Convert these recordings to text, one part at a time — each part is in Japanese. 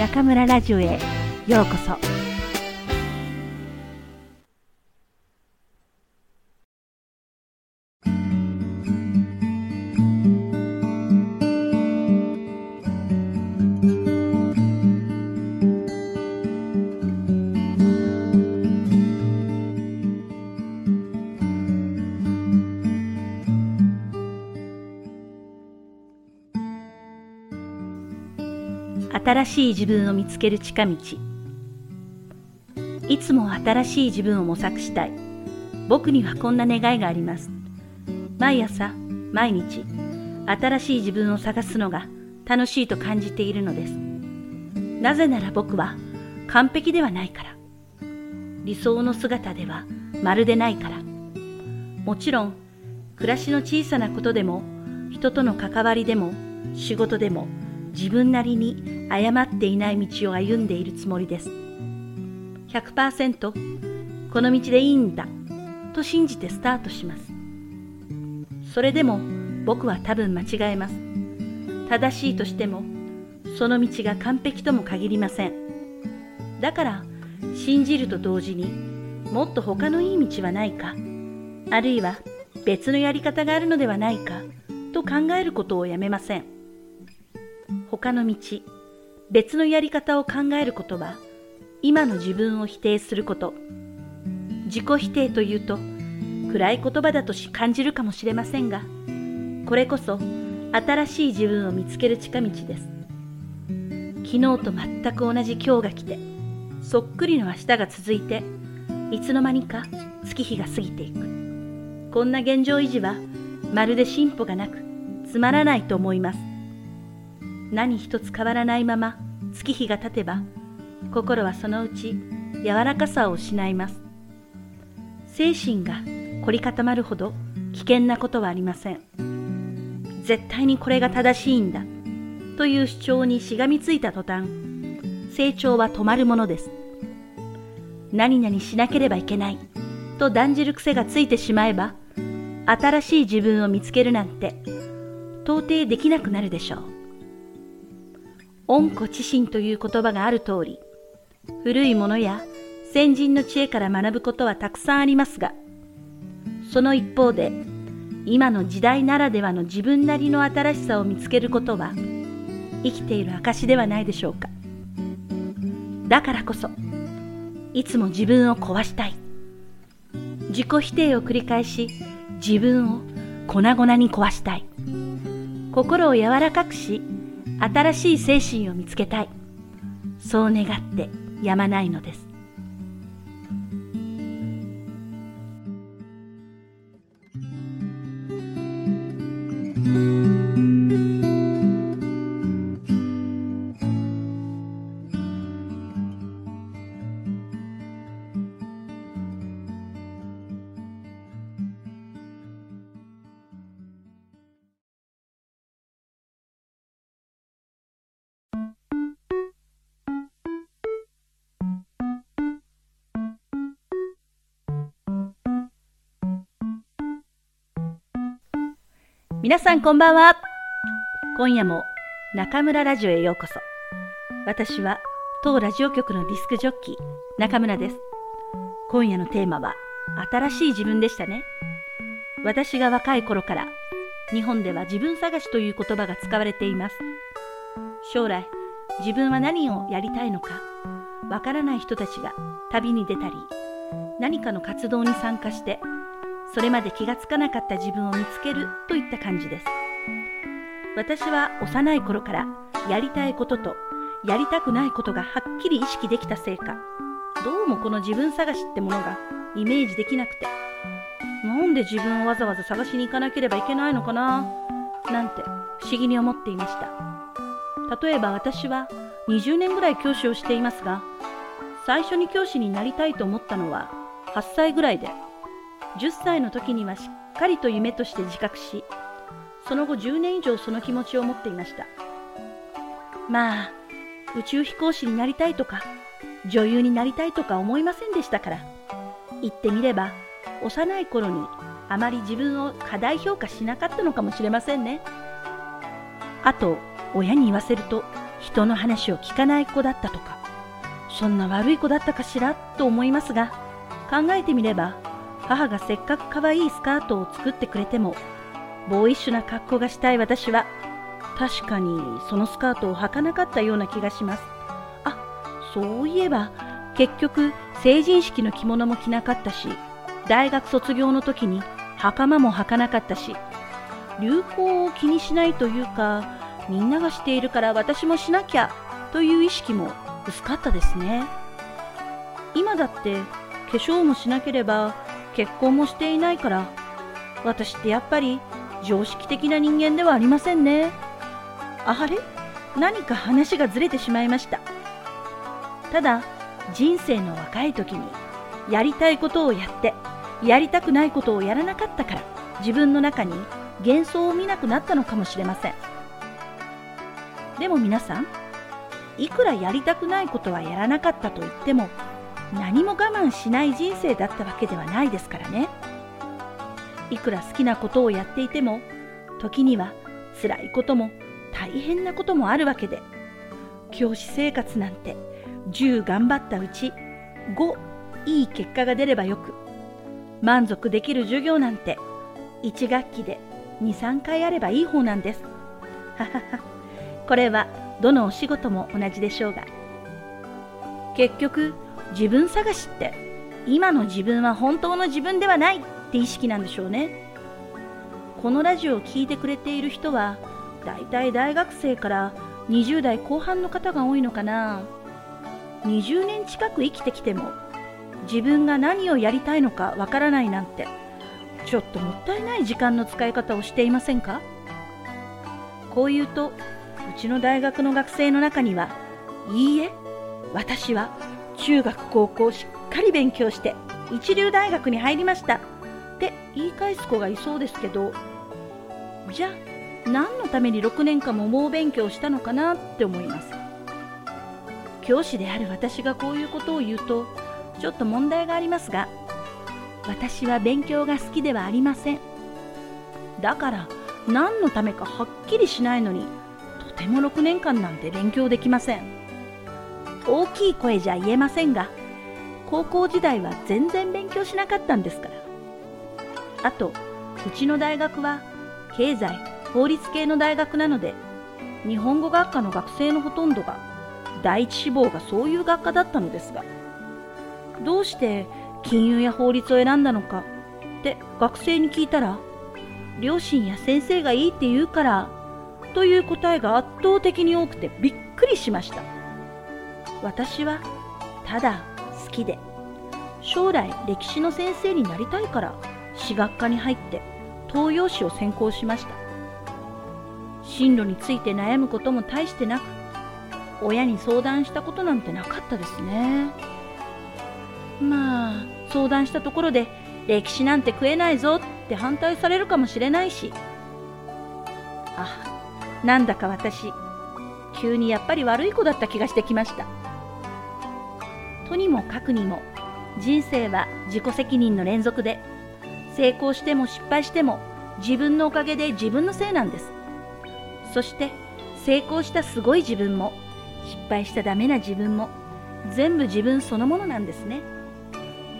中村ラジオへようこそ。新しい自分を見つける近道。いつも新しい自分を模索したい。僕にはこんな願いがあります。毎朝毎日新しい自分を探すのが楽しいと感じているのです。なぜなら僕は完璧ではないから。理想の姿ではまるでないから。もちろん暮らしの小さなことでも人との関わりでも仕事でも自分なりに誤っていない道を歩んでいるつもりです。100%この道でいいんだと信じてスタートします。それでも僕は多分間違えます。正しいとしてもその道が完璧とも限りません。だから信じると同時にもっと他のいい道はないか、あるいは別のやり方があるのではないかと考えることをやめません。他の道、別のやり方を考えることは、今の自分を否定すること。自己否定というと、暗い言葉だと感じるかもしれませんが、これこそ新しい自分を見つける近道です。昨日と全く同じ今日が来て、そっくりの明日が続いて、いつの間にか月日が過ぎていく。こんな現状維持は、まるで進歩がなく、つまらないと思います。何一つ変わらないまま月日が経てば心はそのうち柔らかさを失います。精神が凝り固まるほど危険なことはありません。絶対にこれが正しいんだという主張にしがみついた途端成長は止まるものです。何々しなければいけないと断じる癖がついてしまえば新しい自分を見つけるなんて到底できなくなるでしょう。恩子知心という言葉がある通り、古いものや先人の知恵から学ぶことはたくさんありますが、その一方で、今の時代ならではの自分なりの新しさを見つけることは、生きている証ではないでしょうか。だからこそ、いつも自分を壊したい。自己否定を繰り返し、自分を粉々に壊したい。心を柔らかくし、新しい精神を見つけたい。そう願ってやまないのです。皆さんこんばんは。今夜も中村ラジオへようこそ。私は当ラジオ局のディスクジョッキー中村です。今夜のテーマは新しい自分でしたね。私が若い頃から日本では自分探しという言葉が使われています。将来自分は何をやりたいのかわからない人たちが旅に出たり何かの活動に参加してそれまで気がつかなかった自分を見つけるといった感じです。私は幼い頃からやりたいこととやりたくないことがはっきり意識できたせいか、どうもこの自分探しってものがイメージできなくて、なんで自分をわざわざ探しに行かなければいけないのかななんて不思議に思っていました。例えば私は20年ぐらい教師をしていますが、最初に教師になりたいと思ったのは8歳ぐらいで10歳の時にはしっかりと夢として自覚し、その後10年以上その気持ちを持っていました。まあ、宇宙飛行士になりたいとか、女優になりたいとか思いませんでしたから。言ってみれば、幼い頃にあまり自分を過大評価しなかったのかもしれませんね。あと、親に言わせると、人の話を聞かない子だったとかそんな悪い子だったかしらと思いますが考えてみれば母がせっかく可愛いスカートを作ってくれてもボーイッシュな格好がしたい私は確かにそのスカートを履かなかったような気がします。あそういえば結局成人式の着物も着なかったし大学卒業の時に袴も履かなかったし流行を気にしないというかみんながしているから私もしなきゃという意識も薄かったですね。今だって化粧もしなければ結婚もしていないから私ってやっぱり常識的な人間ではありませんね。あれ？何か話がずれてしまいました。ただ人生の若い時にやりたいことをやってやりたくないことをやらなかったから自分の中に幻想を見なくなったのかもしれません。でも皆さんいくらやりたくないことはやらなかったと言っても何も我慢しない人生だったわけではないですからね。いくら好きなことをやっていても時には辛いことも大変なこともあるわけで教師生活なんて10頑張ったうち5いい結果が出ればよく満足できる授業なんて1学期で23回あればいい方なんです。ははは。これはどのお仕事も同じでしょうが。結局自分探しって今の自分は本当の自分ではないって意識なんでしょうね。このラジオを聴いてくれている人はだいたい大学生から20代後半の方が多いのかな。20年近く生きてきても自分が何をやりたいのかわからないなんてちょっともったいない時間の使い方をしていませんか？こう言うとうちの大学の学生の中にはいいえ私は中学高校しっかり勉強して一流大学に入りました。って言い返す子がいそうですけどじゃあ何のために6年間も猛勉強したのかなって思います。教師である私がこういうことを言うとちょっと問題がありますが私は勉強が好きではありません。だから何のためかはっきりしないのにとても6年間なんて勉強できません。大きい声じゃ言えませんが高校時代は全然勉強しなかったんですから。あとうちの大学は経済法律系の大学なので日本語学科の学生のほとんどが第一志望がそういう学科だったのですがどうして金融や法律を選んだのかって学生に聞いたら両親や先生がいいって言うからという答えが圧倒的に多くてびっくりしました。私はただ好きで将来歴史の先生になりたいから私学科に入って東洋史を専攻しました。進路について悩むことも大してなく親に相談したことなんてなかったですね。まあ相談したところで歴史なんて食えないぞって反対されるかもしれないし。あなんだか私急にやっぱり悪い子だった気がしてきました。とにもかくにも。人生は自己責任の連続で。成功しても失敗しても自分のおかげで自分のせいなんです。そして成功したすごい自分も失敗したダメな自分も全部自分そのものなんですね。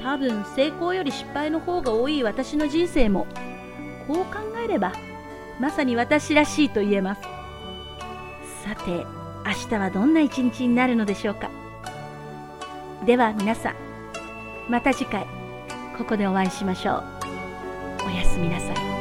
多分成功より失敗の方が多い私の人生もこう考えればまさに私らしいと言えます。さて明日はどんな一日になるのでしょうか。では皆さんまた次回ここでお会いしましょう。おやすみなさい。